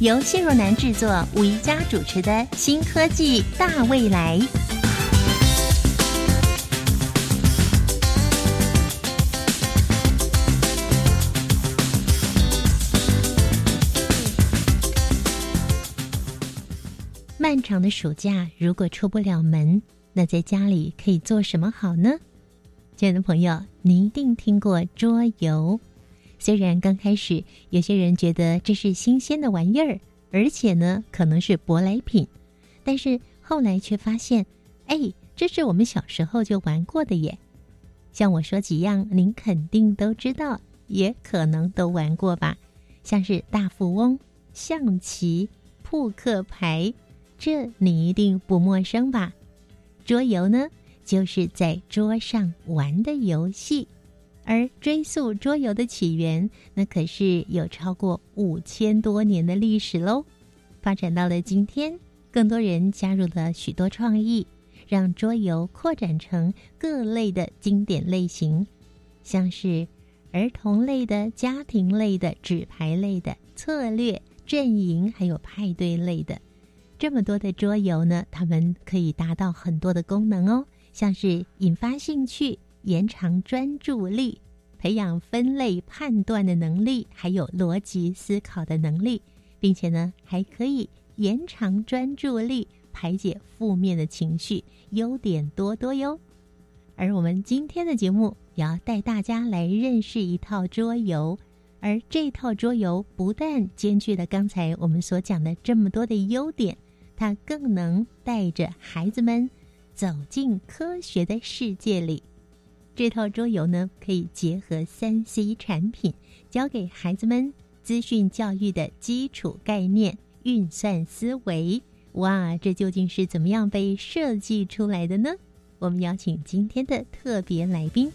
由谢若楠制作、吴一佳主持的《新科技大未来》。漫长的暑假，如果出不了门，那在家里可以做什么好呢？亲爱的朋友，你一定听过桌游。虽然刚开始有些人觉得这是新鲜的玩意儿，而且呢可能是舶来品，但是后来却发现，哎，这是我们小时候就玩过的耶。像我说几样，您肯定都知道，也可能都玩过吧？像是大富翁、象棋、扑克牌。这你一定不陌生吧？桌游呢，就是在桌上玩的游戏。而追溯桌游的起源，那可是有超过五千多年的历史喽。发展到了今天，更多人加入了许多创意，让桌游扩展成各类的经典类型，像是儿童类的、家庭类的、纸牌类的、策略、阵营，还有派对类的。这么多的桌游呢，它们可以达到很多的功能哦，像是引发兴趣、延长专注力、培养分类判断的能力，还有逻辑思考的能力，并且呢，还可以延长专注力、排解负面的情绪，优点多多哟。而我们今天的节目也要带大家来认识一套桌游，而这套桌游不但兼具了刚才我们所讲的这么多的优点。它更能带着孩子们走进科学的世界里。这套桌游呢，可以结合三 C 产品，教给孩子们资讯教育的基础概念、运算思维。哇，这究竟是怎么样被设计出来的呢？我们邀请今天的特别来宾。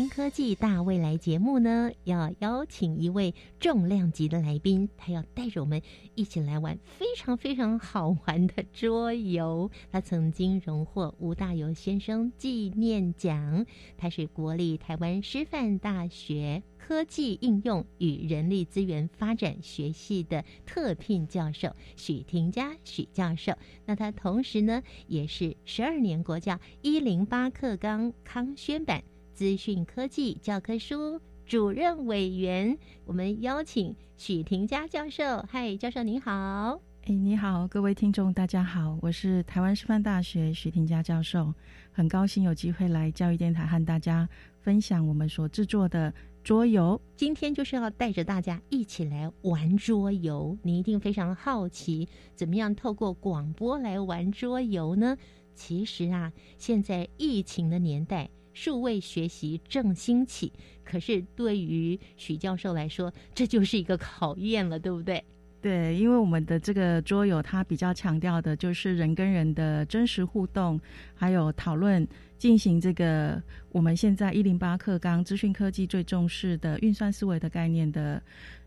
新科技大未来节目呢，要邀请一位重量级的来宾，他要带着我们一起来玩非常非常好玩的桌游。他曾经荣获吴大猷先生纪念奖，他是国立台湾师范大学科技应用与人力资源发展学系的特聘教授许廷佳许教授。那他同时呢，也是十二年国教一零八课纲康宣版。资讯科技教科书主任委员，我们邀请许廷佳教授。嗨，教授您好。哎，你好，各位听众，大家好，我是台湾师范大学许廷佳教授，很高兴有机会来教育电台和大家分享我们所制作的桌游。今天就是要带着大家一起来玩桌游。你一定非常好奇，怎么样透过广播来玩桌游呢？其实啊，现在疫情的年代。数位学习正兴起，可是对于许教授来说，这就是一个考验了，对不对？对，因为我们的这个桌游，它比较强调的就是人跟人的真实互动，还有讨论，进行这个我们现在一零八课纲资讯科技最重视的运算思维的概念的，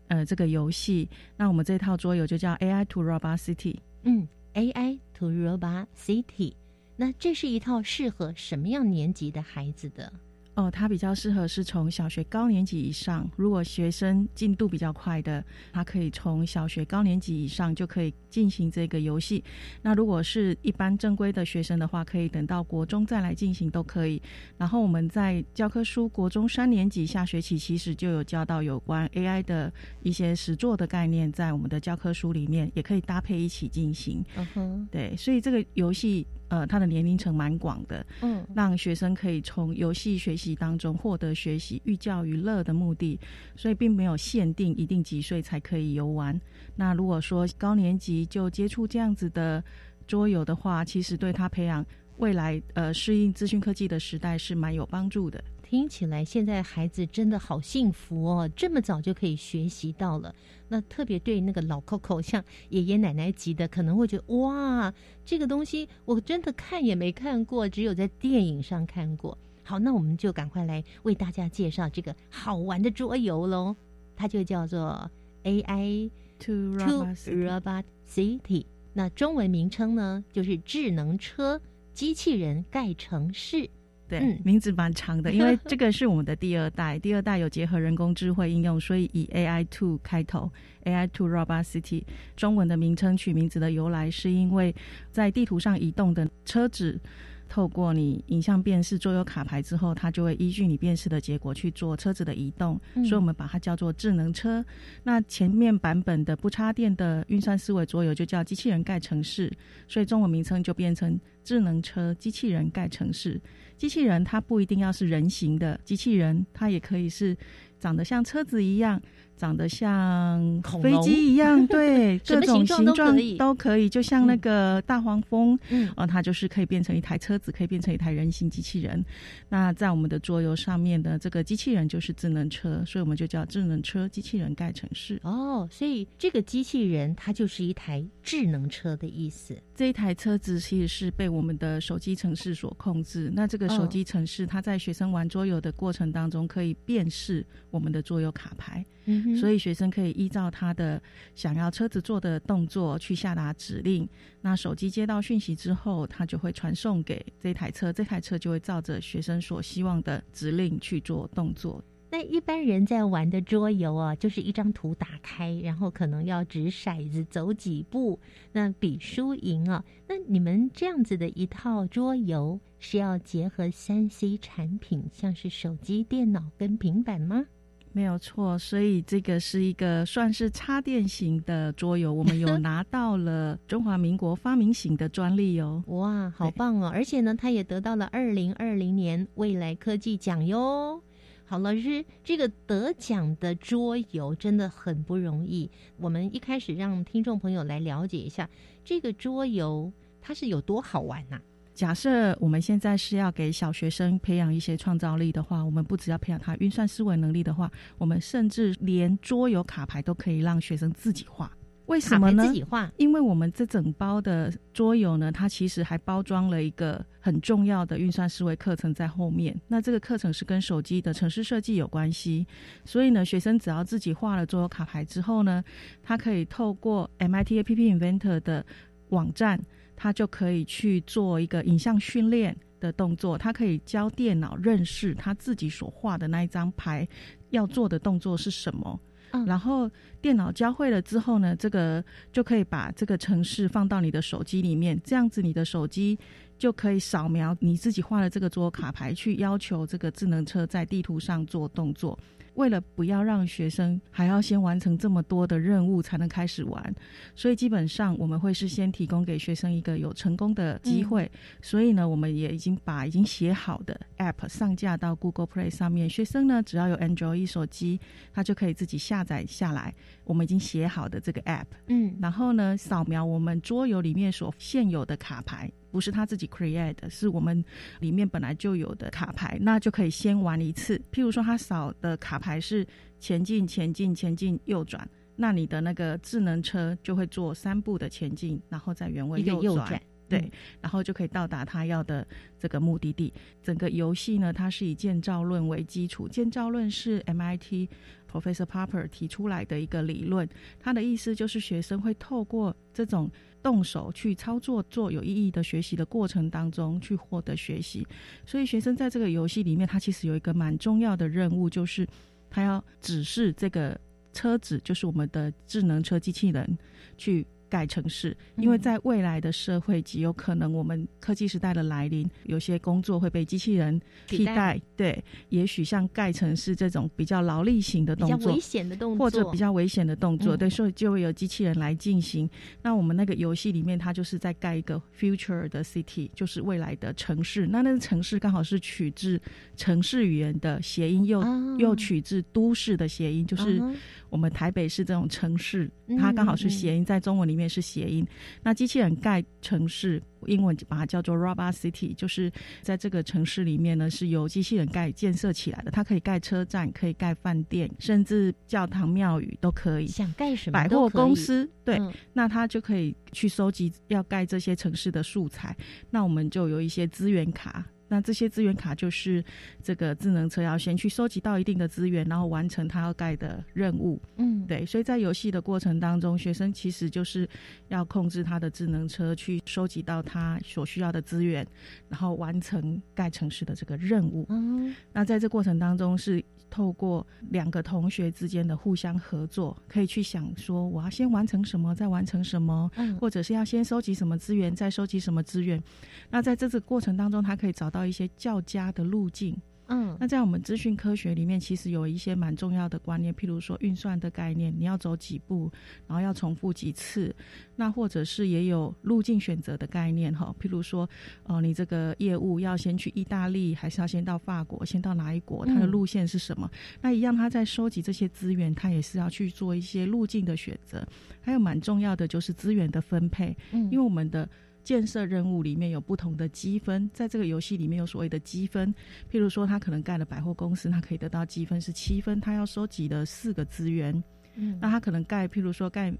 呃，这个游戏。那我们这套桌游就叫 AI to Robot City。嗯，AI to Robot City。那这是一套适合什么样年级的孩子的？哦，它比较适合是从小学高年级以上。如果学生进度比较快的，他可以从小学高年级以上就可以进行这个游戏。那如果是一般正规的学生的话，可以等到国中再来进行都可以。然后我们在教科书国中三年级下学期其实就有教到有关 AI 的一些实作的概念，在我们的教科书里面也可以搭配一起进行。嗯哼，对，所以这个游戏。呃，他的年龄层蛮广的，嗯，让学生可以从游戏学习当中获得学习寓教于乐的目的，所以并没有限定一定几岁才可以游玩。那如果说高年级就接触这样子的桌游的话，其实对他培养未来呃适应资讯科技的时代是蛮有帮助的。听起来现在孩子真的好幸福哦，这么早就可以学习到了。那特别对那个老 Coco，像爷爷奶奶级的，可能会觉得哇，这个东西我真的看也没看过，只有在电影上看过。好，那我们就赶快来为大家介绍这个好玩的桌游喽，它就叫做 AI To To Robot City。那中文名称呢，就是智能车机器人盖城市。对，嗯名字蛮长的，因为 这个是我们的第二代，第二代有结合人工智慧应用，所以以 AI Two 开头，AI Two Robot City。中文的名称取名字的由来，是因为在地图上移动的车子。透过你影像辨识桌游卡牌之后，它就会依据你辨识的结果去做车子的移动，嗯所以我们把它叫做智能车。那前面版本的不插电的运算思维桌游就叫机器人盖城市，所以中文名称就变成智能车机器人盖城市。机器人它不一定要是人形的机器人，它也可以是长得像车子一样，长得像飞机一样，对，各种形状都可以就像那个大黄蜂，嗯哦，它就是可以变成一台车子，可以变成一台人形机器人。那在我们的桌游上面的这个机器人就是智能车，所以我们就叫智能车机器人盖城市。哦，所以这个机器人它就是一台智能车的意思。这一台车子其实是被我们的手机城市所控制。那这个手机城市，它在学生玩桌游的过程当中，可以辨识我们的桌游卡牌，嗯哼所以学生可以依照他的想要车子做的动作去下达指令。那手机接到讯息之后，它就会传送给这台车，这台车就会照着学生所希望的指令去做动作。那一般人在玩的桌游啊，就是一张图打开，然后可能要掷骰子走几步，那比输赢啊。那你们这样子的一套桌游是要结合三 C 产品，像是手机、电脑跟平板吗？没有错，所以这个是一个算是插电型的桌游，我们有 拿到了中华民国发明型的专利哦。哇，好棒哦！而且呢，它也得到了二零二零年未来科技奖哟。好，老师，这个得奖的桌游真的很不容易。我们一开始让听众朋友来了解一下这个桌游它是有多好玩呐、假设我们现在是要给小学生培养一些创造力的话，我们不只要培养他运算思维能力的话，我们甚至连桌游卡牌都可以让学生自己画。为什么呢自？己画，因为我们这整包的桌游呢，它其实还包装了一个很重要的运算思维课程在后面。那这个课程是跟手机的城市设计有关系，所以呢，学生只要自己画了桌游卡牌之后呢，他可以透过 MIT App Inventor 的网站，他就可以去做一个影像训练的动作，他可以教电脑认识他自己所画的那一张牌要做的动作是什么。嗯然后电脑教会了之后呢，这个就可以把这个程式放到你的手机里面，这样子你的手机就可以扫描你自己画的这个桌卡牌，去要求这个智能车在地图上做动作。为了不要让学生还要先完成这么多的任务才能开始玩，所以基本上我们会是先提供给学生一个有成功的机会。所以呢，我们也已经把已经写好的 App 上架到 Google Play 上面，学生呢只要有 Android 手机，他就可以自己下载下来我们已经写好的这个 App，嗯，然后呢扫描我们桌游里面所现有的卡牌。不是他自己 create 的，是我们里面本来就有的卡牌，那就可以先玩一次。譬如说，他扫的卡牌是前进、前进、前进、右转，那你的那个智能车就会做三步的前进，然后再原位右转，对，嗯然后就可以到达他要的这个目的地。整个游戏呢，它是以建造论为基础，建造论是 MIT Professor Popper 提出来的一个理论，他的意思就是学生会透过这种动手去操作做有意义的学习的过程当中去获得学习。所以学生在这个游戏里面，他其实有一个蛮重要的任务，就是他要指示这个车子，就是我们的智能车机器人去。盖城市，因为嗯在未来的社会极有可能，我们科技时代的来临，有些工作会被机器人替替代代。对，也许像盖城市这种比较劳力型的动作比较危，险的动作，或者比较危险的动作，嗯对，所以就会有机器人来进行。那我们那个游戏里面，它就是在盖一个 future 的 city，就是未来的城市。那那个城市刚好是取自城市语言的谐音，又、啊又取自都市的谐音，就是我们台北市这种城市，嗯它刚好是嗯谐音，在中文里面面是谐音。那机器人盖城市，英文把它叫做 Robot City，就是在这个城市里面呢，是由机器人盖建设起来的。它可以盖车站，可以盖饭店，甚至教堂庙宇都可以。想盖什么百货公司，对，嗯那它就可以去收集要盖这些城市的素材。那我们就有一些资源卡。那这些资源卡就是这个智能车要先去收集到一定的资源，然后完成它要盖的任务。嗯，对，所以在游戏的过程当中，学生其实就是要控制他的智能车去收集到他所需要的资源，然后完成盖城市的这个任务。嗯，那在这过程当中，是透过两个同学之间的互相合作，可以去想说，我要先完成什么，再完成什么，嗯，或者是要先收集什么资源，再收集什么资源。那在这个过程当中，他可以找到一些较佳的路径。嗯，那在我们资讯科学里面，其实有一些蛮重要的观念，譬如说运算的概念，你要走几步，然后要重复几次，那或者是也有路径选择的概念哈，譬如说，哦、你这个业务要先去意大利，还是要先到法国，先到哪一国，它的嗯路线是什么？那一样，他在收集这些资源，他也是要去做一些路径的选择，还有蛮重要的就是资源的分配，嗯，因为我们的建设任务里面有不同的积分，在这个游戏里面有所谓的积分，譬如说他可能盖了百货公司，他可以得到积分是七分，他要收集的四个资源，嗯那他可能盖，譬如说盖。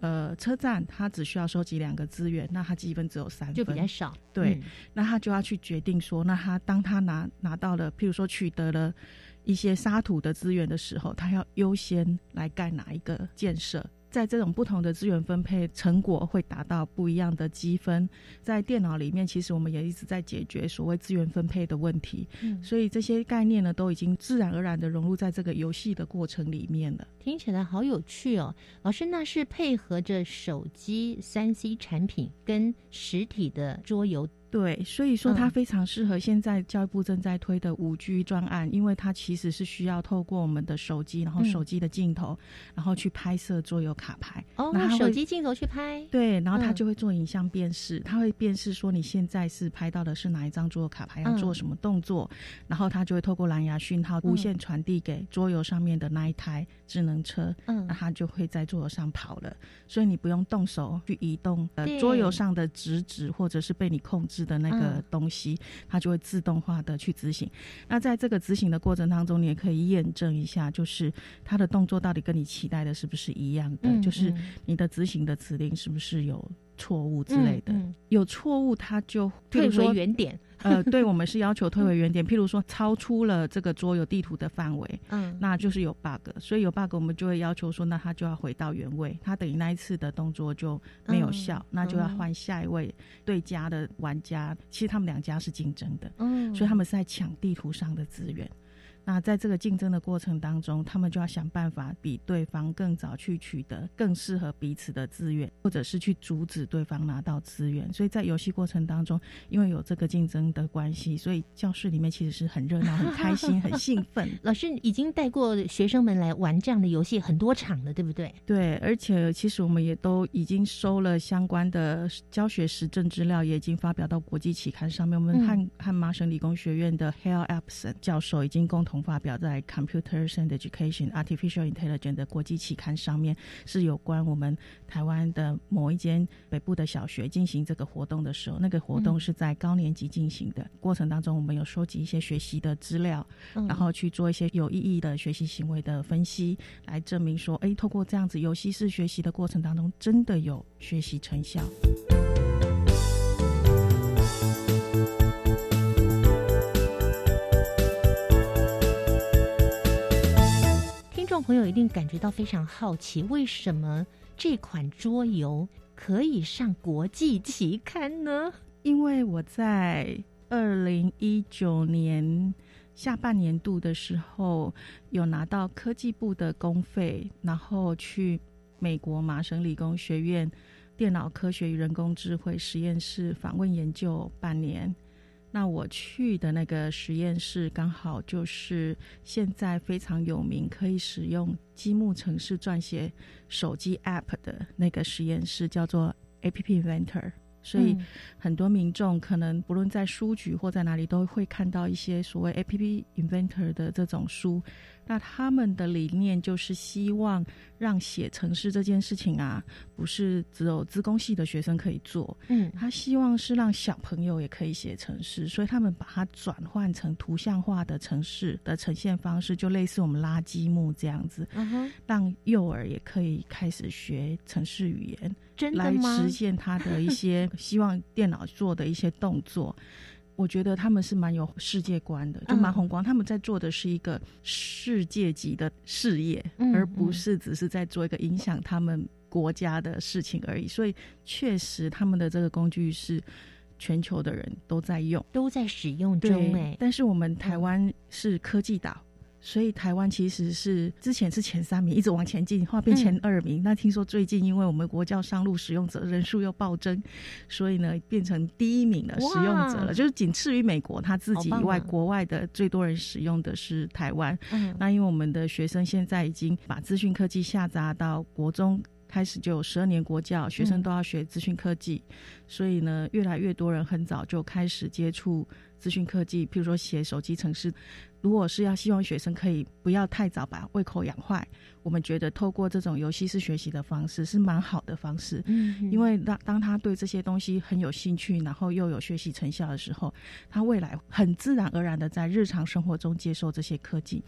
呃，车站他只需要收集两个资源，那他积分只有三分，就比较少，对嗯那他就要去决定说，那他当他拿拿到了，譬如说取得了一些沙土的资源的时候，他要优先来盖哪一个建设？在这种不同的资源分配成果会达到不一样的积分。在电脑里面，其实我们也一直在解决所谓资源分配的问题，嗯，所以这些概念呢，都已经自然而然的融入在这个游戏的过程里面了。听起来好有趣哦，老师，那是配合着手机三 C 产品跟实体的桌游，对，所以说它嗯。非常适合现在教育部正在推的五 G 专案，因为它其实是需要透过我们的手机，然后嗯。手机的镜头，然后去拍摄桌游卡牌。哦那它，会手机镜头去拍，对，然后它嗯。就会做影像辨识，它会辨识说你现在是拍到的是哪一张桌游卡牌，要嗯。做什么动作，然后它就会透过蓝牙讯号无线传递给桌游上面的那一台智能车，嗯。那它就会在桌游上跑了，所以你不用动手去移动呃桌游上的直指或者是被你控制的那个嗯东西，它就会自动化的去执行。那在这个执行的过程当中，你也可以验证一下，就是它的动作到底跟你期待的是不是一样的，嗯就是嗯你的执行的指令是不是有错误之类的。嗯嗯有错误，它就譬退回原点，呃，对我们是要求退回原点，譬如说超出了这个桌游地图的范围，嗯，那就是有 bug，所以有 bug 我们就会要求说，那他就要回到原位，他等于那一次的动作就没有效，嗯那就要换下一位对家的玩家。其实他们两家是竞争的，嗯，所以他们是在抢地图上的资源。那在这个竞争的过程当中，他们就要想办法比对方更早去取得更适合彼此的资源，或者是去阻止对方拿到资源。所以在游戏过程当中，因为有这个竞争的关系，所以教室里面其实是很热闹、很开心、很兴奋。老师已经带过学生们来玩这样的游戏很多场了，对不对？对，而且其实我们也都已经收了相关的教学实证资料，也已经发表到国际期刊上面。我们嗯和、和麻省理工学院的 Hale Epson 教授已经共同发表在 Computers and Education Artificial Intelligence 的国际期刊上面，是有关我们台湾的某一间北部的小学进行这个活动的时候，那个活动嗯是在高年级进行的、过程当中，我们有收集一些学习的资料，嗯然后去做一些有意义的学习行为的分析，来证明说，哎，透过这样子游戏式学习的过程当中，真的有学习成效。朋友一定感觉到非常好奇，为什么这款桌游可以上国际期刊呢？因为我在二零一九年下半年度的时候，有拿到科技部的公费，然后去美国麻省理工学院电脑科学与人工智慧实验室访问研究半年。那我去的那个实验室，刚好就是现在非常有名，可以使用积木城市撰写手机 App 的那个实验室，叫做 App Inventor。所以嗯很多民众可能不论在书局或在哪里，都会看到一些所谓 APP Inventor 的这种书。那他们的理念就是希望让写城市这件事情啊，不是只有资工系的学生可以做，嗯他希望是让小朋友也可以写城市，所以他们把它转换成图像化的城市的呈现方式，就类似我们拉积木这样子，嗯哼，让幼儿也可以开始学城市语言。来真的吗？实现他的一些 希望电脑做的一些动作。我觉得他们是蛮有世界观的，就蛮嗯宏观。他们在做的是一个世界级的事业，嗯而不是只是在做一个影响他们国家的事情而已。所以，确实他们的这个工具是全球的人都在用。都在使用中哎，但是我们台湾是科技岛。所以台湾其实是之前是前三名，一直往前进，后来变前二名。那听说最近因为我们国教上路使用者人数又暴增，所以呢变成第一名的使用者了，就是仅次于美国他自己以外，国外的最多人使用的是台湾。嗯那因为我们的学生现在已经把资讯科技下扎到国中。开始就有十二年国教，学生都要学资讯科技，所以呢，越来越多人很早就开始接触资讯科技，譬如说写手机程式。如果是要希望学生可以不要太早把胃口养坏，我们觉得透过这种游戏式学习的方式是蛮好的方式。嗯，因为当当他对这些东西很有兴趣，然后又有学习成效的时候，他未来很自然而然的在日常生活中接受这些科技。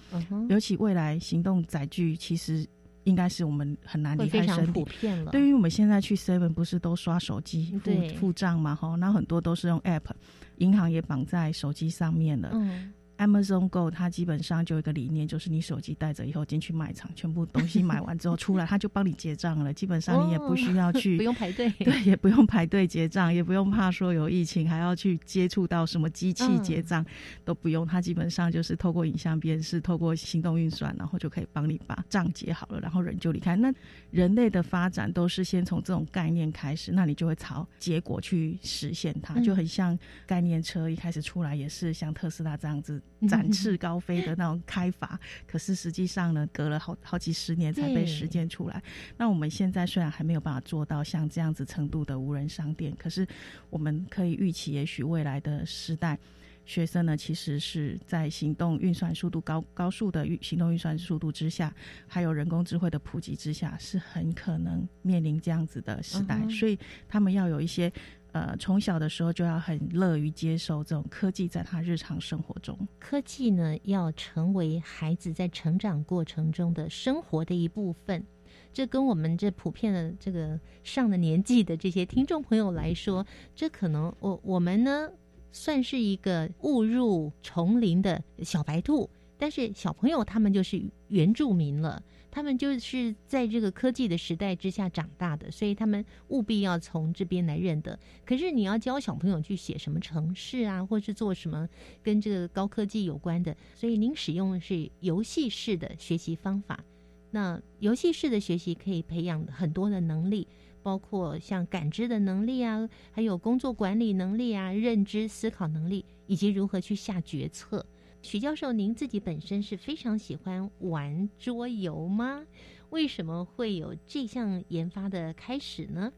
尤其未来行动载具，其实应该是我们很难会离开身体。对于我们现在去 Seven 不是都刷手机付付账嘛？哈，那很多都是用 App，银行也绑在手机上面了。嗯 Amazon Go 它基本上就有一个理念，就是你手机带着以后进去卖场，全部东西买完之后出来，它就帮你结账了。基本上你也不需要去，不用排队，对，也不用排队结账，也不用怕说有疫情还要去接触到什么机器嗯结账，都不用。它基本上就是透过影像辨识，透过行动运算，然后就可以帮你把账结好了，然后人就离开。那人类的发展都是先从这种概念开始，那你就会朝结果去实现它，嗯就很像概念车一开始出来也是像特斯拉这样子嗯展翅高飞的那种开法，可是实际上呢，隔了好好几十年才被实践出来。那我们现在虽然还没有办法做到像这样子程度的无人商店，可是我们可以预期，也许未来的时代，学生呢其实是在行动运算速度高高速的运行动运算速度之下，还有人工智慧的普及之下，是很可能面临这样子的时代，所以他们要有一些。呃，从小的时候就要很乐于接受这种科技在他日常生活中。科技呢，要成为孩子在成长过程中的生活的一部分。这跟我们这普遍的这个上了年纪的这些听众朋友来说，这可能我我们呢算是一个误入丛林的小白兔，但是小朋友他们就是原住民了。他们就是在这个科技的时代之下长大的，所以他们务必要从这边来认得。可是你要教小朋友去写什么城市啊，或是做什么跟这个高科技有关的，所以您使用的是游戏式的学习方法。那游戏式的学习可以培养很多的能力，包括像感知的能力啊，还有工作管理能力啊、认知思考能力，以及如何去下决策。许教授，您自己本身是非常喜欢玩桌游吗？为什么会有这项研发的开始呢？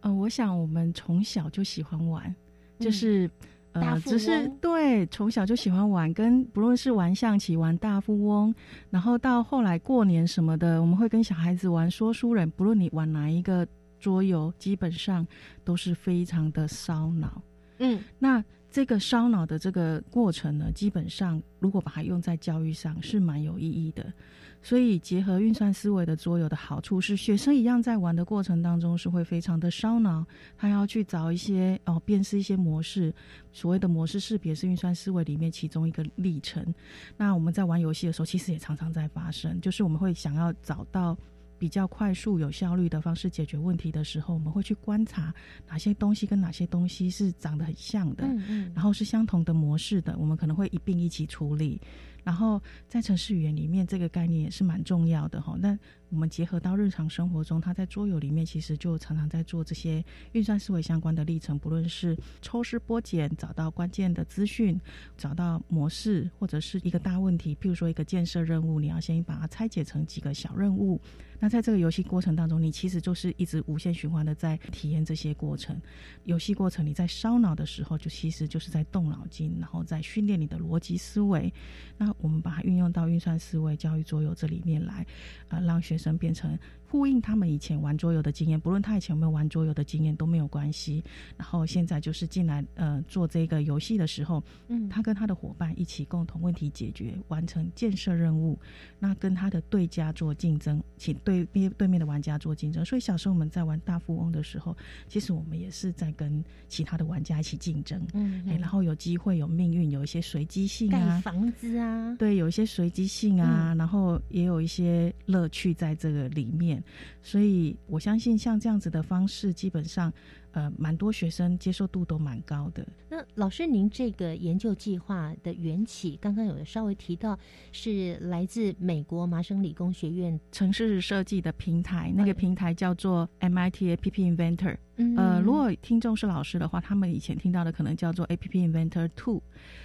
呃，我想我们从小就喜欢玩，就是、呃，只是对从小就喜欢玩，跟不论是玩象棋、玩大富翁，然后到后来过年什么的，我们会跟小孩子玩说书人，不论你玩哪一个桌游，基本上都是非常的烧脑。嗯那这个烧脑的这个过程呢，基本上如果把它用在教育上是蛮有意义的。所以结合运算思维的桌游的好处是，学生一样在玩的过程当中是会非常的烧脑，他要去找一些哦辨识一些模式。所谓的模式识别是运算思维里面其中一个历程。那我们在玩游戏的时候，其实也常常在发生，就是我们会想要找到。比较快速、有效率的方式解决问题的时候，我们会去观察哪些东西跟哪些东西是长得很像的，嗯嗯，然后是相同的模式的，我们可能会一并一起处理。然后在城市语言里面，这个概念也是蛮重要的哈。那我们结合到日常生活中，他在桌游里面其实就常常在做这些运算思维相关的历程，不论是抽丝剥茧，找到关键的资讯，找到模式，或者是一个大问题，譬如说一个建设任务，你要先把它拆解成几个小任务。那在这个游戏过程当中，你其实就是一直无限循环的在体验这些过程。游戏过程你在烧脑的时候，就其实就是在动脑筋，然后在训练你的逻辑思维。那我们把它运用到运算思维教育桌游这里面来，呃，让学生变成。呼应他们以前玩桌游的经验，不论他以前有没有玩桌游的经验都没有关系。然后现在就是进来呃做这个游戏的时候，嗯，他跟他的伙伴一起共同问题解决，完成建设任务。那跟他的对家做竞争，请对面对面的玩家做竞争。所以小时候我们在玩大富翁的时候，其实我们也是在跟其他的玩家一起竞争。嗯，然后有机会有命运，有一些随机性啊，盖房子啊，对，有一些随机性啊，然后也有一些乐趣在这个里面。所以，我相信像这样子的方式，基本上，呃，蛮多学生接受度都蛮高的。那老师，您这个研究计划的缘起，刚刚有稍微提到，是来自美国麻省理工学院城市设计的平台，那个平台叫做 MIT App Inventor。呃，如果听众是老师的话，他们以前听到的可能叫做 App Inventor Two。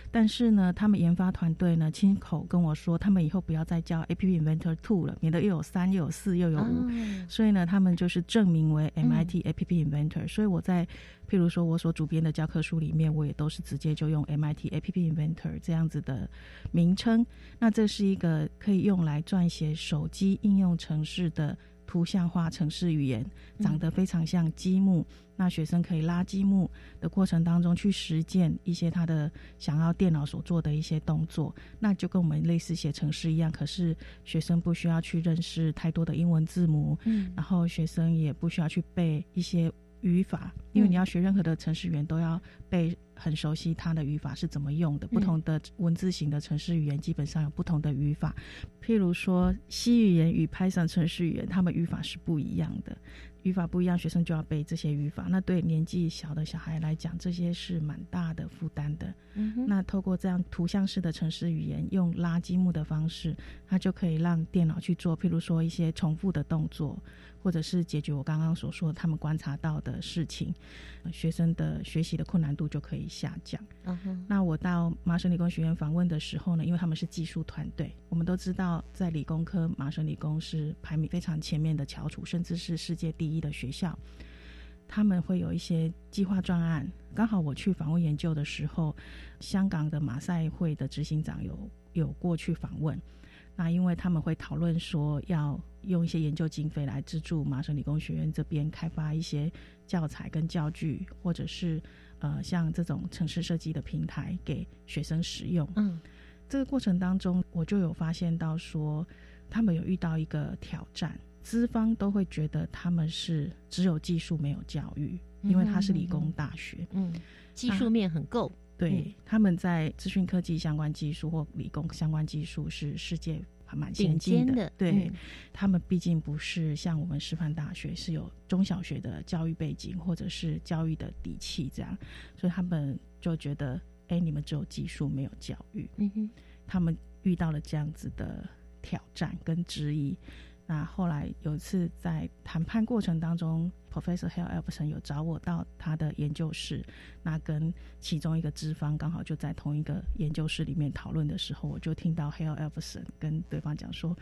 但是呢，他们研发团队呢亲口跟我说，他们以后不要再叫 App Inventor Two 了，免得又有三又有四又有五。所以呢，他们就是证明为 MIT App Inventor。所以我在譬如说我所主编的教科书里面，我也都是直接就用 MIT App Inventor 这样子的名称。那这是一个可以用来撰写手机应用程式的。图像化城市语言长得非常像积木，那学生可以拉积木的过程当中去实践一些他的想要电脑所做的一些动作，那就跟我们类似写程式一样。可是学生不需要去认识太多的英文字母，嗯，然后学生也不需要去背一些语法，因为你要学任何的城市语言都要背。很熟悉它的语法是怎么用的。不同的文字型的城市语言基本上有不同的语法。譬如说，C 语言与 Python 城市语言，它们语法是不一样的。语法不一样，学生就要背这些语法。那对年纪小的小孩来讲，这些是蛮大的负担的。那透过这样图像式的程式语言，用拉积木的方式，它就可以让电脑去做，譬如说一些重复的动作。或者是解决我刚刚所说的他们观察到的事情，学生的学习的困难度就可以下降。那我到麻省理工学院访问的时候呢，因为他们是技术团队，我们都知道在理工科，麻省理工是排名非常前面的翘楚，甚至是世界第一的学校。他们会有一些计划专案，刚好我去访问研究的时候，香港的马赛会的执行长有有过去访问。那因为他们会讨论说要用一些研究经费来资助麻省理工学院这边开发一些教材跟教具，或者是呃像这种城市设计的平台给学生使用。嗯，这个过程当中，我就有发现到说，他们有遇到一个挑战，资方都会觉得他们是只有技术没有教育，因为他是理工大学，嗯，技术面很够。对，他们在资讯科技相关技术或理工相关技术是世界还蛮先进的。对，他们毕竟不是像我们师范大学是有中小学的教育背景或者是教育的底气这样，所以他们就觉得，哎，你们只有技术没有教育。嗯哼，他们遇到了这样子的挑战跟质疑。那后来有一次在谈判过程当中，Professor Hale Elson 有找我到他的研究室，那跟其中一个资方刚好就在同一个研究室里面讨论的时候，我就听到 Hale Elson 跟对方讲说：“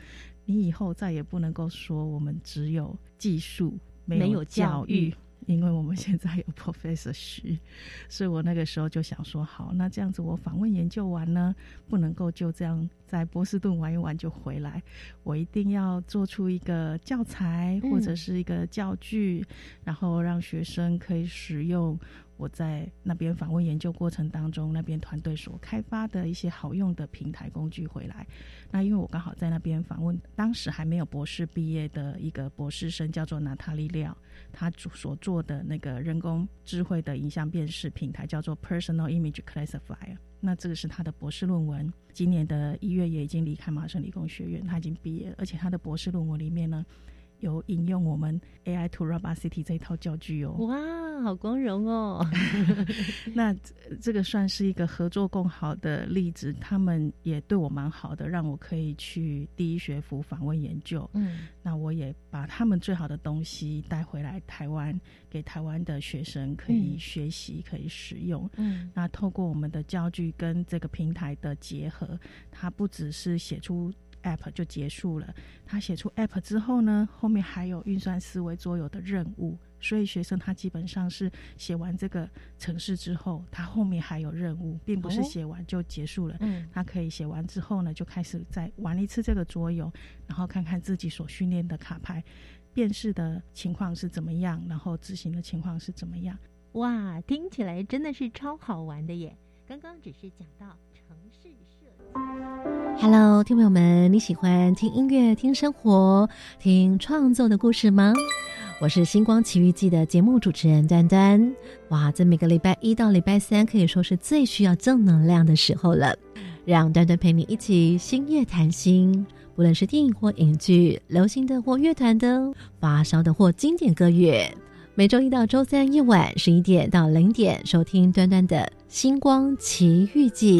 你以后再也不能够说我们只有技术没有教育。”因为我们现在有 Professor 徐，所以我那个时候就想说，好，那这样子我访问研究完呢，不能够就这样在波士顿玩一玩就回来，我一定要做出一个教材或者是一个教具，然后让学生可以使用。我在那边访问研究过程当中，那边团队所开发的一些好用的平台工具回来。那因为我刚好在那边访问，当时还没有博士毕业的一个博士生，叫做娜塔莉廖，他所做的那个人工智慧的影像辨识平台叫做 Personal Image Classifier。那这个是他的博士论文，今年的一月也已经离开麻省理工学院，他已经毕业了，而且他的博士论文里面呢。有引用我们 AI to Robot City 这一套教具哦。哇，好光荣哦！那这个算是一个合作共好的例子，他们也对我蛮好的，让我可以去第一学府访问研究。嗯，那我也把他们最好的东西带回来台湾，给台湾的学生可以学习，可以使用。嗯，那透过我们的教具跟这个平台的结合，它不只是写出。App 就结束了。他写出 App 之后呢，后面还有运算思维桌游的任务，所以学生他基本上是写完这个程式之后，他后面还有任务，并不是写完就结束了。嗯，他可以写完之后呢，就开始再玩一次这个桌游，然后看看自己所训练的卡牌辨识的情况是怎么样，然后执行的情况是怎么样。哇，听起来真的是超好玩的耶！刚刚只是讲到。Hello，听众朋友们，你喜欢听音乐、听生活、听创作的故事吗？我是星光奇遇记的节目主持人端端。哇，在每个礼拜一到礼拜三，可以说是最需要正能量的时候了。让端端陪你一起星月谈心，不论是电影或影剧、流行的或乐团的、发烧的或经典歌乐。每周一到周三夜晚十一点到零点，收听端端的《星光奇遇记》。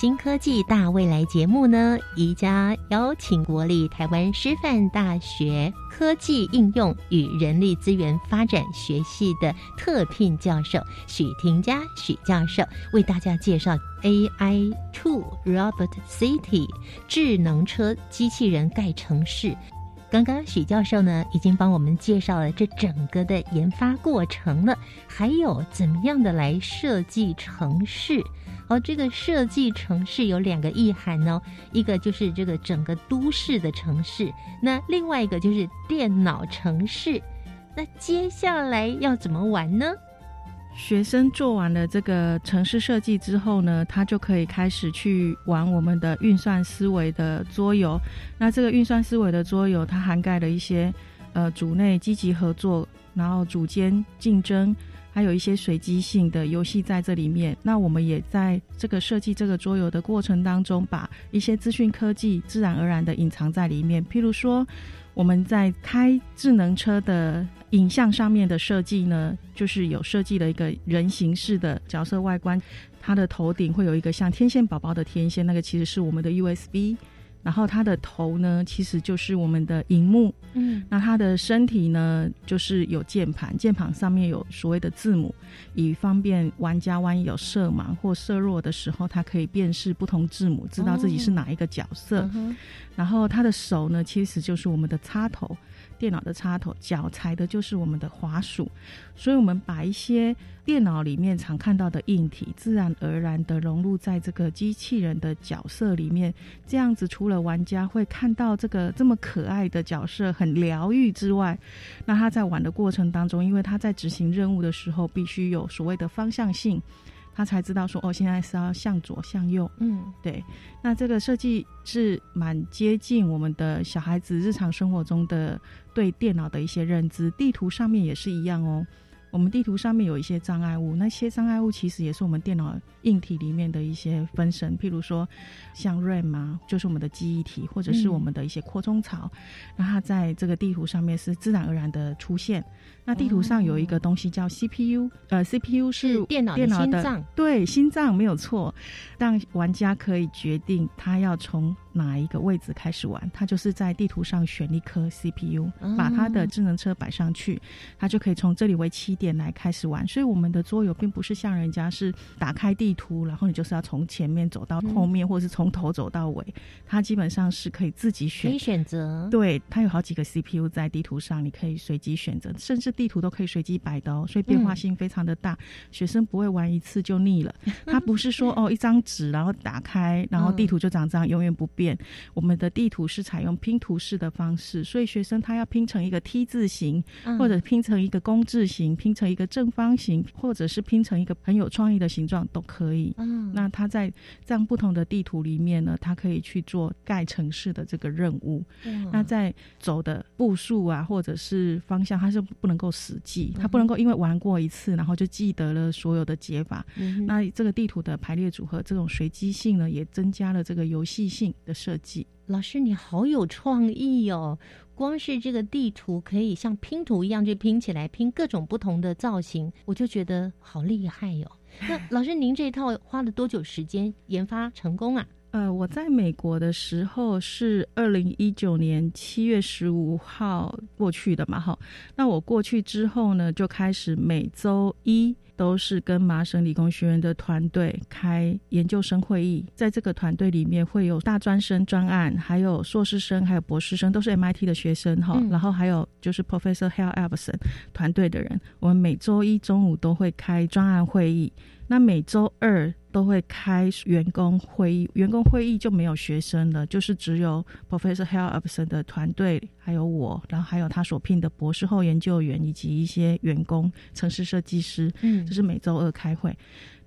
新科技大未来节目呢，宜家邀请国立台湾师范大学科技应用与人力资源发展学系的特聘教授许廷佳许教授，为大家介绍 AI Two Robot City 智能车机器人盖城市。刚刚许教授呢，已经帮我们介绍了这整个的研发过程了，还有怎么样的来设计城市。哦这个设计城市有两个意涵哦，一个就是这个整个都市的城市，那另外一个就是电脑城市。那接下来要怎么玩呢？学生做完了这个城市设计之后呢，他就可以开始去玩我们的运算思维的桌游。那这个运算思维的桌游，它涵盖了一些呃组内积极合作，然后组间竞争。还有一些随机性的游戏在这里面。那我们也在这个设计这个桌游的过程当中，把一些资讯科技自然而然的隐藏在里面。譬如说，我们在开智能车的影像上面的设计呢，就是有设计了一个人形式的角色外观，它的头顶会有一个像天线宝宝的天线，那个其实是我们的 USB。然后它的头呢，其实就是我们的荧幕。嗯，那它的身体呢，就是有键盘，键盘上面有所谓的字母，以方便玩家万一有色盲或色弱的时候，它可以辨识不同字母，知道自己是哪一个角色。然后它的手呢，其实就是我们的插头，电脑的插头，脚踩的就是我们的滑鼠，所以我们把一些电脑里面常看到的硬体，自然而然的融入在这个机器人的角色里面。这样子，除了玩家会看到这个这么可爱的角色很疗愈之外，那他在玩的过程当中，因为他在执行任务的时候，必须有所谓的方向性。他才知道说哦，现在是要向左向右。嗯，对。那这个设计是蛮接近我们的小孩子日常生活中的对电脑的一些认知，地图上面也是一样哦。我们地图上面有一些障碍物，那些障碍物其实也是我们电脑硬体里面的一些分身，譬如说像 RAM 啊，就是我们的记忆体，或者是我们的一些扩充槽，那它在这个地图上面是自然而然的出现。那地图上有一个东西叫 CPU，呃，CPU 是电脑电脑心脏，对，心脏没有错，让玩家可以决定他要从哪一个位置开始玩，他就是在地图上选一颗 CPU，把他的智能车摆上去，他就可以从这里为起点来开始玩。所以我们的桌游并不是像人家是打开地图，然后你就是要从前面走到后面，或者是从头走到尾，它基本上是可以自己选，可以选择，对，它有好几个 CPU 在地图上，你可以随机选择，甚至。地图都可以随机摆的哦，所以变化性非常的大。学生不会玩一次就腻了。他不是说哦，一张纸然后打开，然后地图就长这样，永远不变。我们的地图是采用拼图式的方式，所以学生他要拼成一个 T 字形，或者拼成一个工字形，拼成一个正方形，或者是拼成一个很有创意的形状都可以。嗯，那他在这样不同的地图里面呢，他可以去做盖城市的这个任务。嗯那在走的步数啊，或者是方向，他是不能够。死记，他不能够因为玩过一次，然后就记得了所有的解法。那这个地图的排列组合，这种随机性呢，也增加了这个游戏性的设计。老师，你好有创意哦！光是这个地图可以像拼图一样去拼起来，拼各种不同的造型，我就觉得好厉害哟。那老师，您这一套花了多久时间研发成功啊？呃，我在美国的时候是二零一九年七月十五号过去的嘛，哈。那我过去之后呢，就开始每周一都是跟麻省理工学院的团队开研究生会议，在这个团队里面会有大专生专案，还有硕士生，还有博士生，都是 MIT 的学生哈。然后还有就是 Professor Hal Everson 团队的人，我们每周一中午都会开专案会议。那每周二都会开员工会议，员工会议就没有学生了，就是只有 Professor Hal Upson 的团队，还有我，然后还有他所聘的博士后研究员以及一些员工、城市设计师，嗯，就是每周二开会。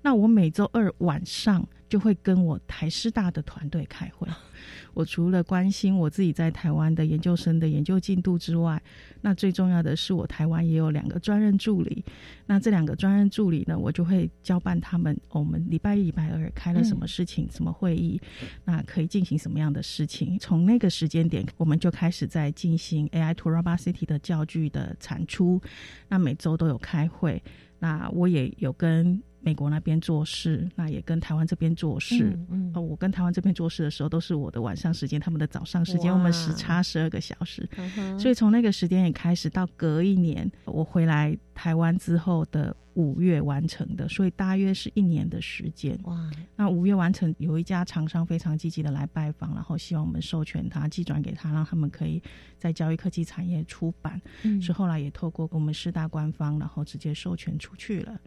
那我每周二晚上就会跟我台师大的团队开会。我除了关心我自己在台湾的研究生的研究进度之外，那最重要的是我台湾也有两个专任助理。那这两个专任助理呢，我就会交办他们，我们礼拜一、礼拜二开了什么事情、什么会议，那可以进行什么样的事情。从那个时间点，我们就开始在进行 AI to Robot City 的教具的产出。那每周都有开会，那我也有跟。美国那边做事，那也跟台湾这边做事。嗯，我跟台湾这边做事的时候，都是我的晚上时间，他们的早上时间，我们时差十二个小时。所以从那个时间也开始，到隔一年我回来台湾之后的五月完成的，所以大约是一年的时间。哇！那五月完成，有一家厂商非常积极的来拜访，然后希望我们授权他，寄转给他，让他们可以在教育科技产业出版。嗯，是后来也透过我们师大官方，然后直接授权出去了。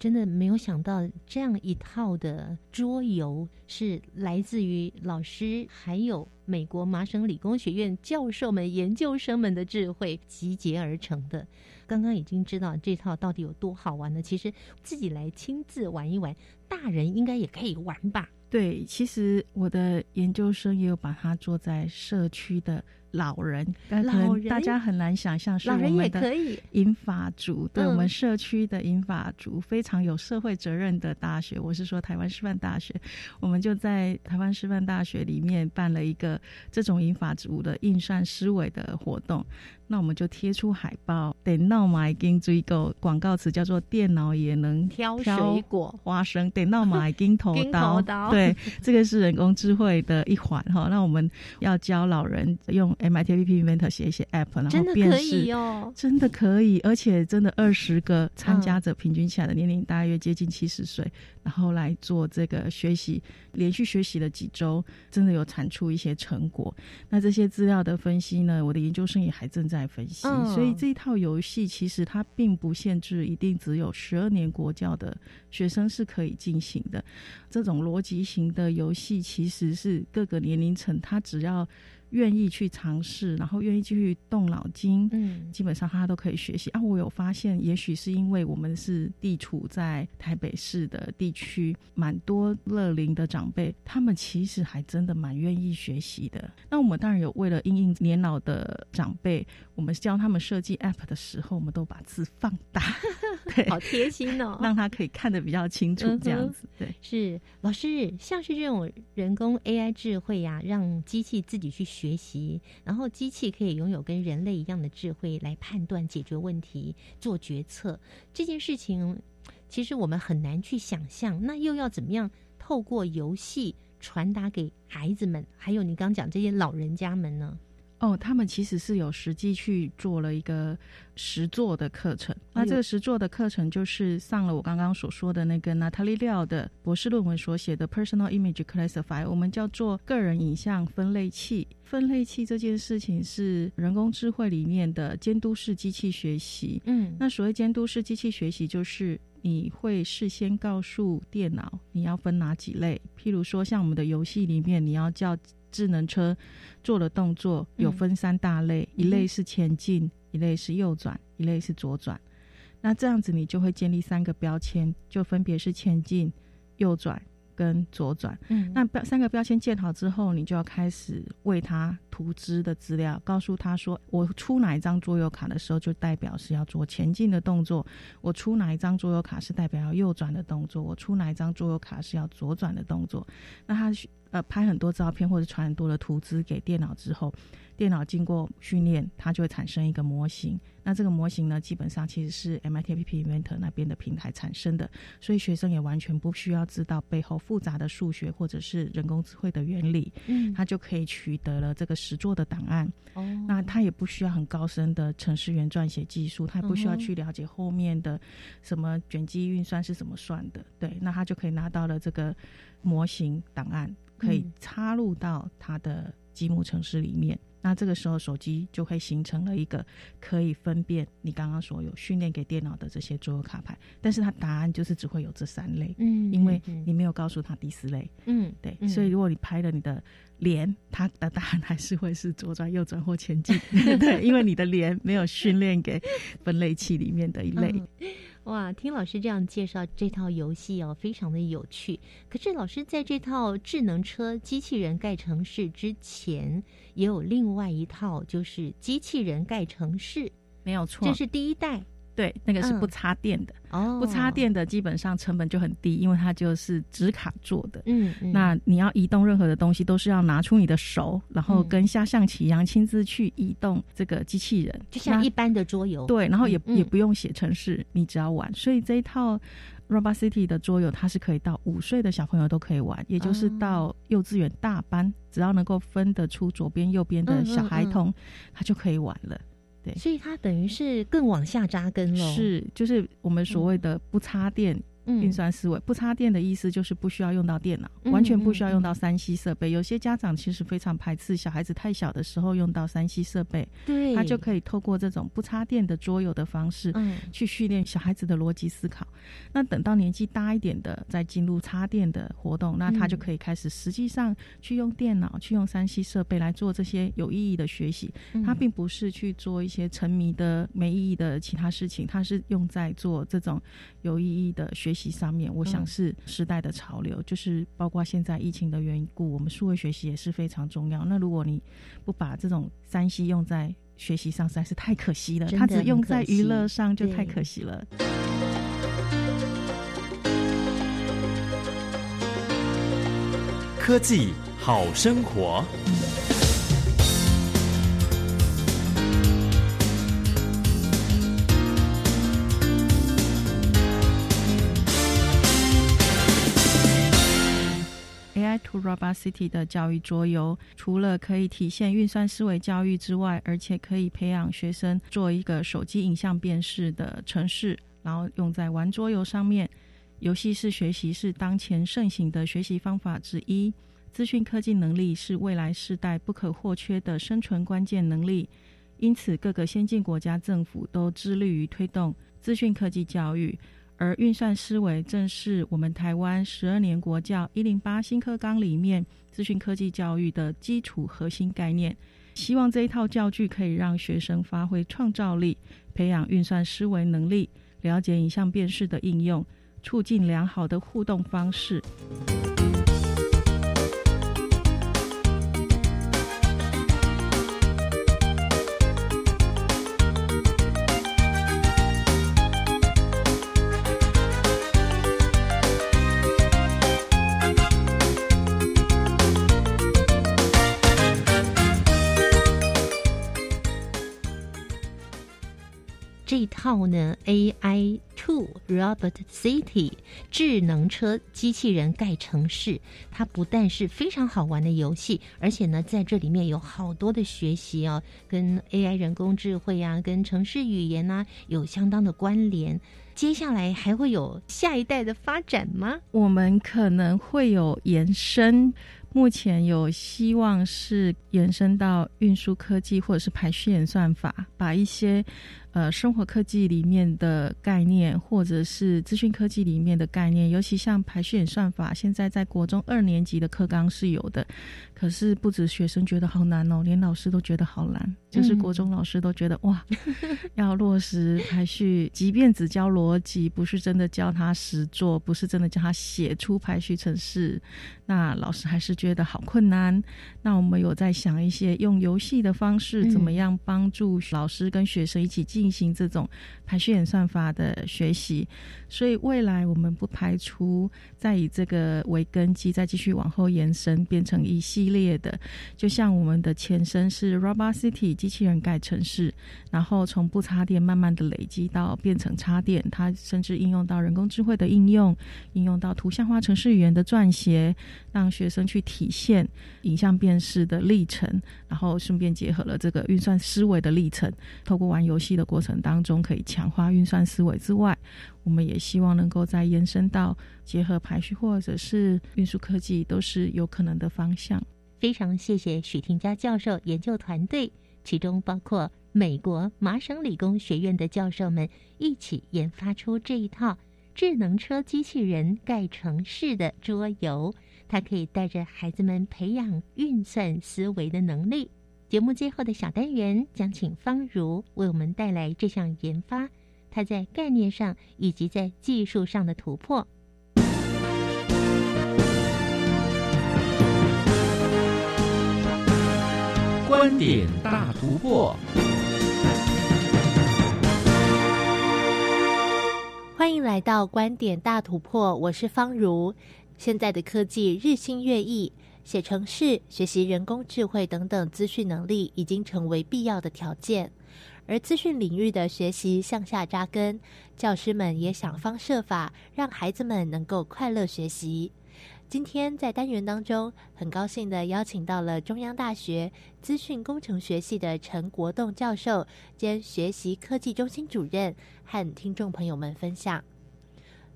真的没有想到，这样一套的桌游是来自于老师，还有美国麻省理工学院教授们、研究生们的智慧集结而成的。刚刚已经知道这套到底有多好玩了，其实自己来亲自玩一玩，大人应该也可以玩吧？对，其实我的研究生也有把它做在社区的。老人，可能大家很难想象，是我们的银发族，对我们社区的银发族非常有社会责任的大学。我是说台湾师范大学，我们就在台湾师范大学里面办了一个这种银发族的印算思维的活动。那我们就贴出海报，电脑嘛已经追购，广告词叫做“电脑也能挑水果。花生”，电脑嘛已经头刀，对，这个是人工智慧的一环哈。那我们要教老人用 MIT PP Inventor 写一些 App，然后真的可辨识以哦，真的可以，而且真的二十个参加者，平均起来的年龄大约接近七十岁，然后来做这个学习，连续学习了几周，真的有产出一些成果。那这些资料的分析呢，我的研究生也还正在分析，嗯所以这一套游戏其实它并不限制一定只有十二年国教的学生是可以进行的。这种逻辑型的游戏其实是各个年龄层，他只要愿意去尝试，然后愿意继续动脑筋，嗯基本上他都可以学习啊。我有发现，也许是因为我们是地处在台北市的地区，蛮多乐龄的长辈，他们其实还真的蛮愿意学习的。那我们当然有为了应应年老的长辈，我们教他们设计 App 的时候，我们都把字放大，对，好贴心哦，让他可以看得比较清楚这样子，对。是老师，像是这种人工 AI 智慧呀、让机器自己去学学习，然后机器可以拥有跟人类一样的智慧来判断、解决问题、做决策，这件事情其实我们很难去想象。那又要怎么样透过游戏传达给孩子们，还有你刚讲这些老人家们呢？哦，他们其实是有实际去做了一个实作的课程。那这个实作的课程就是上了我刚刚所说的那个 Natalie Liao 的博士论文所写的 Personal Image Classifier，我们叫做个人影像分类器。分类器这件事情是人工智慧里面的监督式机器学习。嗯那所谓监督式机器学习，就是你会事先告诉电脑你要分哪几类，譬如说像我们的游戏里面，你要叫智能车做的动作有分三大类，一类是前进，一类是右转，一类是左转。那这样子你就会建立三个标签，就分别是前进、右转跟左转。嗯那标三个标签建好之后，你就要开始为它图资的资料，告诉他说，我出哪一张桌游卡的时候，就代表是要做前进的动作；我出哪一张桌游卡是代表要右转的动作；我出哪一张桌游卡是要左转的动作。那他呃拍很多照片或者传很多的图资给电脑之后，电脑经过训练，它就会产生一个模型。那这个模型呢，基本上其实是 MIT PP Inventor 那边的平台产生的，所以学生也完全不需要知道背后复杂的数学或者是人工智慧的原理，嗯他就可以取得了这个实作的档案。哦那他也不需要很高深的程式员撰写技术，他也不需要去了解后面的什么卷积运算是怎么算的。对，那他就可以拿到了这个模型档案，可以嗯插入到他的积木程式里面。那这个时候，手机就会形成了一个可以分辨你刚刚所有训练给电脑的这些桌游卡牌，但是它答案就是只会有这三类，嗯因为嗯你没有告诉他第四类。嗯对，嗯所以如果你拍了你的脸，它的答案还是会是左转、右转或前进。对，因为你的脸没有训练给分类器里面的一类。嗯 哇，听老师这样介绍这套游戏哦，非常的有趣。可是老师在这套智能车机器人盖城市之前，也有另外一套，就是机器人盖城市，没有错。这，是第一代对，那个是嗯。不插电的，哦，不插，电的基本上成本就很低，因为它就是纸卡做的。嗯，嗯。那你要移动任何的东西，都是要拿出你的手，然后嗯。跟下象棋一样，亲自去移动这个机器人，就。像一般的桌游，对，然后也、嗯也不用写程式，你只要玩。所以这一套 Robot City 的桌游，它是可以到五岁的小朋友都可以玩，也就是哦。到幼稚园大班，只要能够分得出左边、右边的小孩童，他就可以玩了。所以它等于是更往下扎根了，是，就是我们所谓的不插电嗯运算思维。不插电的意思就是不需要用到电脑，嗯完全不需要用到三 C 设备。有些家长其实非常排斥小孩子太小的时候用到三 C 设备，对，他就可以透过这种不插电的桌游的方式，嗯去训练小孩子的逻辑思考。那等到年纪大一点的，再进入插电的活动，那他就可以开始实际上去用电脑、去用三 C 设备来做这些有意义的学习。嗯他并不是去做一些沉迷的没意义的其他事情，他是用在做这种有意义的学习上面。我想嗯是时代的潮流，就是包括现在疫情的缘故，我们数位学习也是非常重要。那如果你不把这种三 C 用在学习上，实在是太可惜了。真的它只用在娱乐上就太可惜了。科技好生活。出 Robot City 的教育桌游，除了可以体现运算思维教育之外，而且可以培养学生做一个手机影像辨识的程式，然后用在玩桌游上面。游戏式学习是当前盛行的学习方法之一。资讯科技能力是未来世代不可或缺的生存关键能力，因此各个先进国家政府都致力于推动资讯科技教育。而运算思维正是我们台湾十二年国教一零八新课纲里面资讯科技教育的基础核心概念。希望这一套教具可以让学生发挥创造力，培养运算思维能力，了解影像辨识的应用，促进良好的互动方式。号呢，AI Two Robot City 智能车机器人盖城市，它不但是非常好玩的游戏，而且呢，在这里面有好多的学习哦，跟 AI 人工智慧啊，跟城市语言呐，有相当的关联。接下来还会有下一代的发展吗？我们可能会有延伸。目前有希望是延伸到运输科技或者是排序演算法，把一些呃生活科技里面的概念，或者是资讯科技里面的概念，尤其像排序演算法，现在在国中二年级的课纲是有的。可是不止学生觉得好难哦，连老师都觉得好难，就是国中老师都觉得哇，要落实排序，即便只教逻辑，不是真的教他实做，不是真的教他写出排序程式，那老师还是觉得好困难。那我们有在想一些用游戏的方式，怎么样帮助老师跟学生一起进行这种排序演算法的学习。所以未来我们不排除再以这个为根基，再继续往后延伸，变成一系列的，就像我们的前身是 Robot City 机器人盖城市，然后从不插电慢慢的累积到变成插电，它甚至应用到人工智慧的应用，应用到图像化城市语言的撰写，让学生去体现影像辨识的历程，然后顺便结合了这个运算思维的历程，透过玩游戏的过程当中，可以强化运算思维之外。我们也希望能够再延伸到结合排序或者是运输科技，都是有可能的方向。非常谢谢许廷佳教授研究团队，其中包括美国麻省理工学院的教授们一起研发出这一套智能车机器人盖城市的桌游，它可以带着孩子们培养运算思维的能力。节目最后的小单元将请方如为我们带来这项研发。它在概念上以及在技术上的突破。观点大突破，欢迎来到观点大突破，我是方如。现在的科技日新月异，写程式、学习人工智慧等等资讯能力已经成为必要的条件。而资讯领域的学习向下扎根，教师们也想方设法让孩子们能够快乐学习。今天在单元当中，很高兴的邀请到了中央大学资讯工程学系的陈国栋教授兼学习科技中心主任，和听众朋友们分享。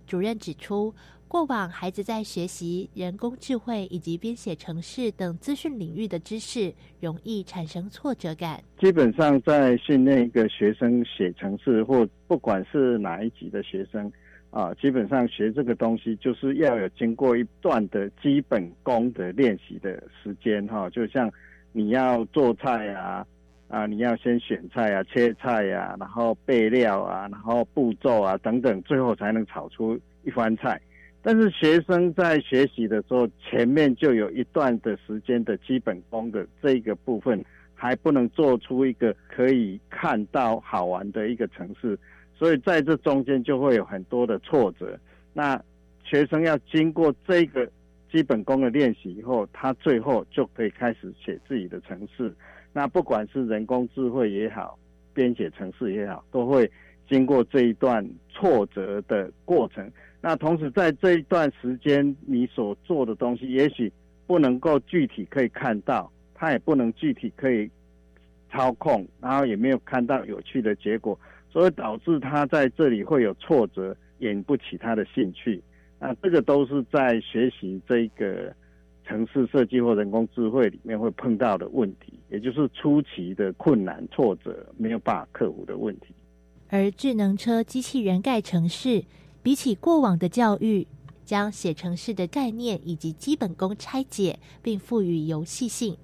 主任指出。过往孩子在学习人工智慧以及编写程式等资讯领域的知识，容易产生挫折感。基本上在训练一个学生写程式，或不管是哪一级的学生啊，基本上学这个东西就是要有经过一段的基本功的练习的时间哈。就像你要做菜啊，啊，你要先选菜啊、切菜啊，然后备料啊，然后步骤啊等等，最后才能炒出一番菜。但是学生在学习的时候，前面就有一段的时间的基本功的这个部分，还不能做出一个可以看到好玩的一个城市，所以在这中间就会有很多的挫折。那学生要经过这个基本功的练习以后，他最后就可以开始写自己的城市。那不管是人工智慧也好，编写城市也好，都会经过这一段挫折的过程。那同时，在这一段时间，你所做的东西，也许不能够具体可以看到，他也不能具体可以操控，然后也没有看到有趣的结果，所以导致他在这里会有挫折，引不起他的兴趣。那这个都是在学习这个城市设计或人工智慧里面会碰到的问题，也就是初期的困难挫折没有办法克服的问题。而智能车机器人盖城市，比起过往的教育，将写城市的概念以及基本功拆解，并赋予游戏性，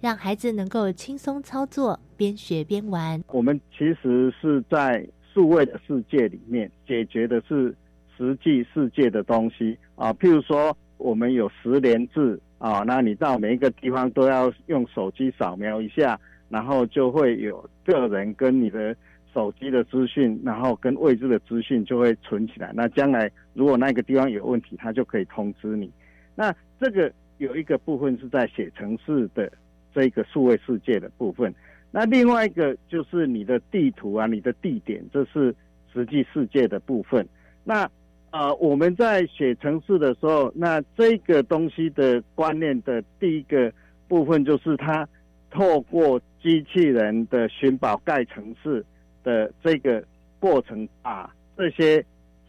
让孩子能够轻松操作，边学边玩。我们其实是在数位的世界里面解决的是实际世界的东西啊，譬如说我们有十连制啊，那你到每一个地方都要用手机扫描一下，然后就会有个人跟你的。手机的资讯，然后跟位置的资讯就会存起来。那将来如果那个地方有问题，它就可以通知你。那这个有一个部分是在写程式的这个数位世界的部分。那另外一个就是你的地图啊，你的地点，这是实际世界的部分。那呃，我们在写程式的时候，那这个东西的观念的第一个部分就是它透过机器人的寻宝盖城市。的这个过程，把这些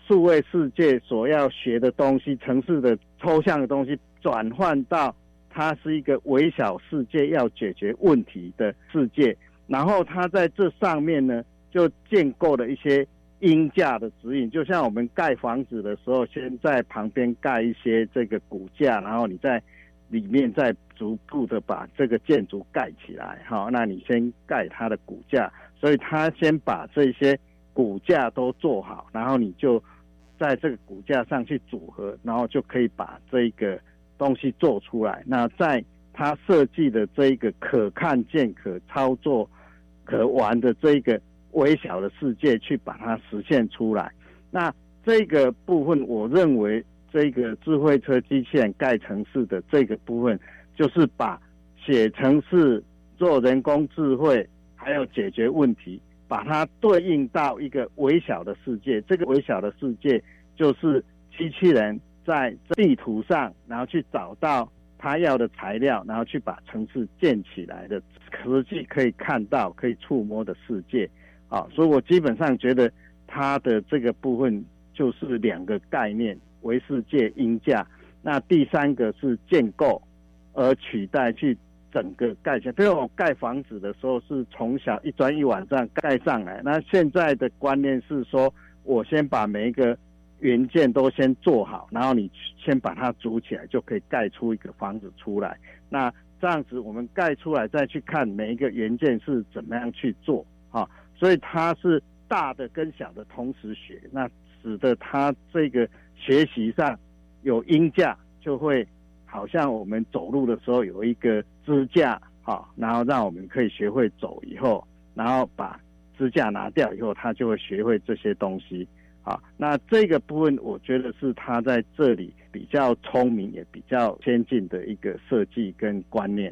数位世界所要学的东西、城市的抽象的东西，转换到它是一个微小世界要解决问题的世界。然后它在这上面呢，就建构了一些音架的指引。就像我们盖房子的时候，先在旁边盖一些这个骨架，然后你在里面再逐步的把这个建筑盖起来。好，那你先盖它的骨架。所以他先把这些骨架都做好，然后你就在这个骨架上去组合，然后就可以把这个东西做出来。那在他设计的这一个可看见、可操作、可玩的这一个微小的世界，去把它实现出来。那这个部分，我认为这个智慧车机器人盖城市的这个部分，就是把写程式、做人工智慧。还要解决问题，把它对应到一个微小的世界。这个微小的世界就是机器人在地图上，然后去找到他要的材料，然后去把城市建起来的实际可以看到、可以触摸的世界。啊，所以我基本上觉得它的这个部分就是两个概念：微世界、音价。那第三个是建构，而取代去。整个盖起来，比如我盖房子的时候是从小一砖一瓦这样盖上来。那现在的观念是说，我先把每一个元件都先做好，然后你先把它组起来，就可以盖出一个房子出来。那这样子我们盖出来，再去看每一个元件是怎么样去做啊。所以它是大的跟小的同时学，那使得它这个学习上有音价就会。好像我们走路的时候有一个支架，哈，然后让我们可以学会走以后，然后把支架拿掉以后，他就会学会这些东西，啊，那这个部分我觉得是他在这里比较聪明也比较先进的一个设计跟观念。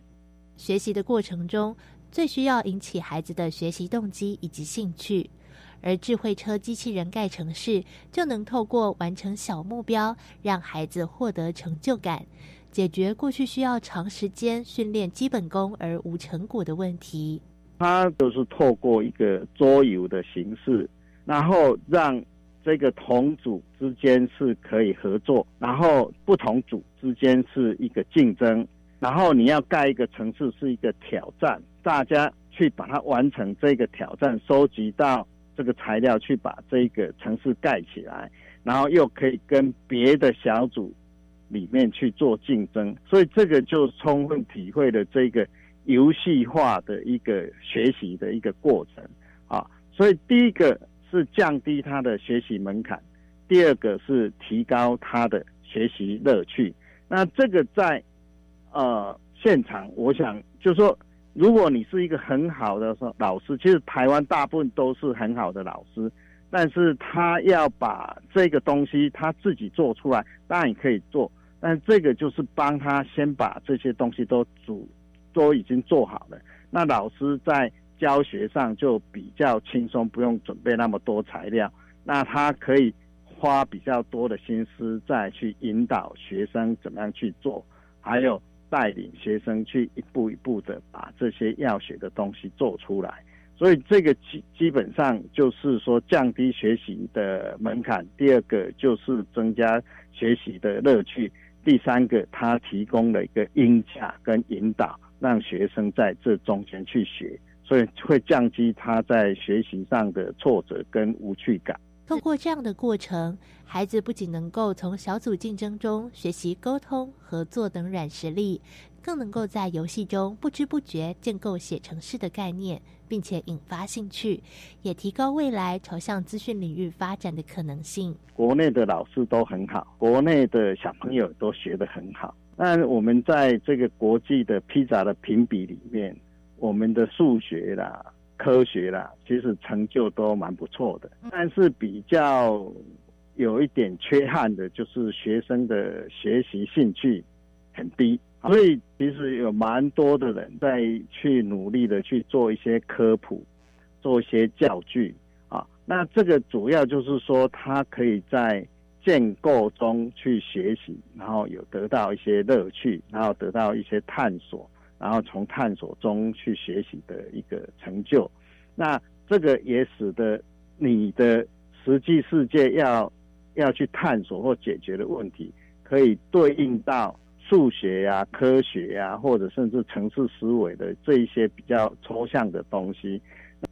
学习的过程中，最需要引起孩子的学习动机以及兴趣，而智慧车机器人盖城市就能透过完成小目标，让孩子获得成就感。解决过去需要长时间训练基本功而无成果的问题。它就是透过一个桌游的形式，然后让这个同组之间是可以合作，然后不同组之间是一个竞争，然后你要盖一个城市是一个挑战，大家去把它完成这个挑战，收集到这个材料去把这个城市盖起来，然后又可以跟别的小组。里面去做竞争，所以这个就充分体会了这个游戏化的一个学习的一个过程啊。所以第一个是降低他的学习门槛，第二个是提高他的学习乐趣。那这个在呃现场，我想就是说，如果你是一个很好的说老师，其实台湾大部分都是很好的老师。但是他要把这个东西他自己做出来，当然也可以做，但这个就是帮他先把这些东西都煮，都已经做好了。那老师在教学上就比较轻松，不用准备那么多材料，那他可以花比较多的心思再去引导学生怎么样去做，还有。带领学生去一步一步的把这些要学的东西做出来。所以这个基基本上就是说降低学习的门槛，第二个就是增加学习的乐趣，第三个他提供了一个音架跟引导，让学生在这中间去学，所以会降低他在学习上的挫折跟无趣感。通过这样的过程，孩子不仅能够从小组竞争中学习沟通、合作等软实力，更能够在游戏中不知不觉建构写程式的概念，并且引发兴趣，也提高未来朝向资讯领域发展的可能性。国内的老师都很好，国内的小朋友都学得很好。那我们在这个国际的披萨的评比里面，我们的数学啦。科学啦，其实成就都蛮不错的，但是比较有一点缺憾的，就是学生的学习兴趣很低，所以其实有蛮多的人在去努力的去做一些科普，做一些教具啊。那这个主要就是说，他可以在建构中去学习，然后有得到一些乐趣，然后得到一些探索。然后从探索中去学习的一个成就，那这个也使得你的实际世界要要去探索或解决的问题，可以对应到数学呀、科学呀，或者甚至城市思维的这一些比较抽象的东西。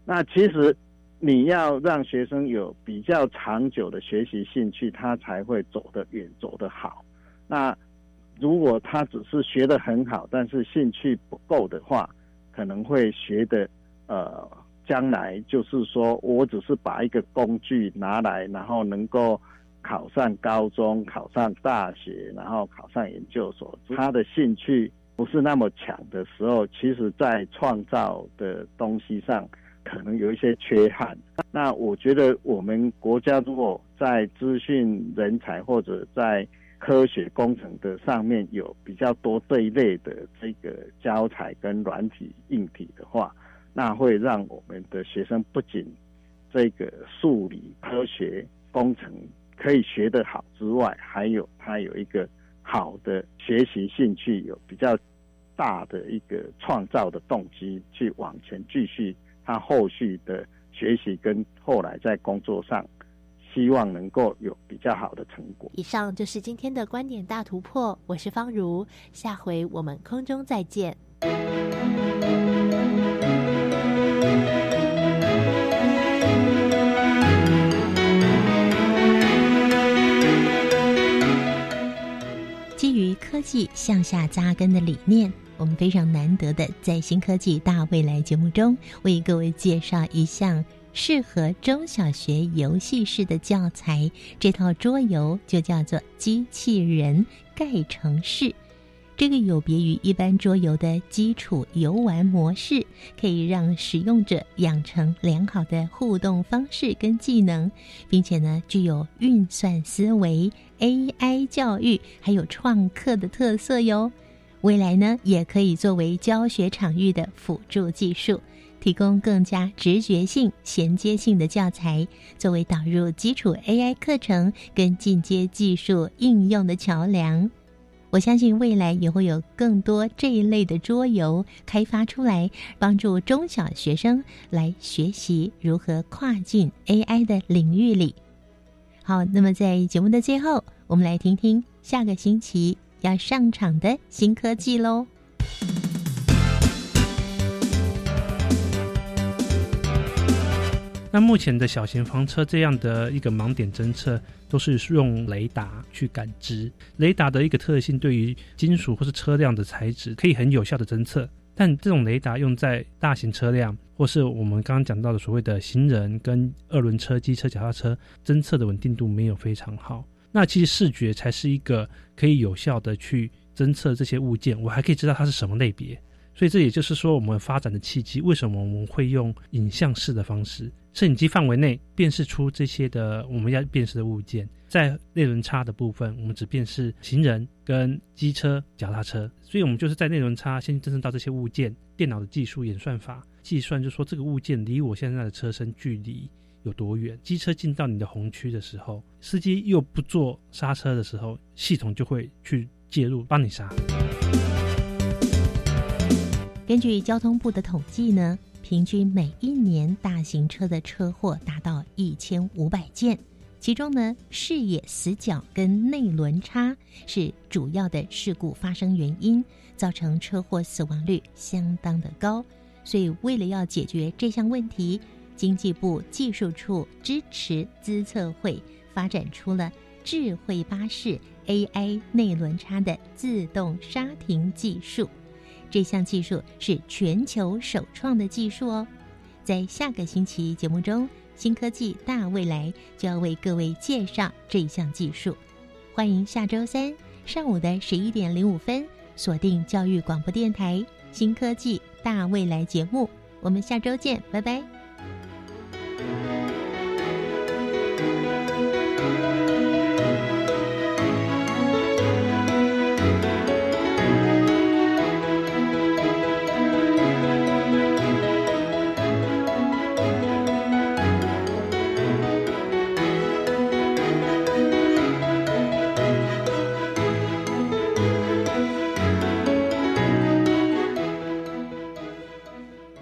那其实你要让学生有比较长久的学习兴趣，他才会走得远、走得好。那如果他只是学得很好，但是兴趣不够的话，可能会学的呃，将来就是说我只是把一个工具拿来，然后能够考上高中、考上大学，然后考上研究所。他的兴趣不是那么强的时候，其实在创造的东西上可能有一些缺憾。那我觉得我们国家如果在资讯人才或者在科学工程的上面有比较多这一类的这个教材跟软体硬体的话，那会让我们的学生不仅这个数理科学工程可以学得好之外，还有他有一个好的学习兴趣，有比较大的一个创造的动机去往前继续他后续的学习跟后来在工作上。希望能够有比较好的成果。以上就是今天的观点大突破，我是方如，下回我们空中再见。向下扎根的理念，我们非常难得的在新科技大未来节目中为各位介绍一项。适合中小学游戏式的教材，这套桌游就叫做《机器人盖城市》。这个有别于一般桌游的基础游玩模式，可以让使用者养成良好的互动方式跟技能，并且呢，具有运算思维、AI 教育还有创客的特色哟。未来呢，也可以作为教学场域的辅助技术。提供更加直觉性、衔接性的教材，作为导入基础 AI 课程跟进阶技术应用的桥梁。我相信未来也会有更多这一类的桌游开发出来，帮助中小学生来学习如何跨进 AI 的领域里。好，那么在节目的最后，我们来听听下个星期要上场的新科技喽。那目前的小型房车这样的一个盲点侦测，都是用雷达去感知。雷达的一个特性，对于金属或是车辆的材质，可以很有效的侦测。但这种雷达用在大型车辆，或是我们刚刚讲到的所谓的行人跟二轮车、机车、脚踏车，侦测的稳定度没有非常好。那其实视觉才是一个可以有效的去侦测这些物件，我还可以知道它是什么类别。所以这也就是说，我们发展的契机，为什么我们会用影像式的方式，摄影机范围内辨识出这些的我们要辨识的物件，在内轮差的部分，我们只辨识行人跟机车、脚踏车。所以我们就是在内轮差先侦测到这些物件，电脑的技术演算法计算，就说这个物件离我现在的车身距离有多远。机车进到你的红区的时候，司机又不做刹车的时候，系统就会去介入帮你刹。根据交通部的统计呢，平均每一年大型车的车祸达到一千五百件，其中呢，视野死角跟内轮差是主要的事故发生原因，造成车祸死亡率相当的高。所以，为了要解决这项问题，经济部技术处支持资策会发展出了智慧巴士 AI 内轮差的自动刹停技术。这项技术是全球首创的技术哦。在下个星期节目中，新科技大未来就要为各位介绍这项技术。欢迎下周三上午的十一点零五分锁定教育广播电台《新科技大未来》节目。我们下周见，拜拜。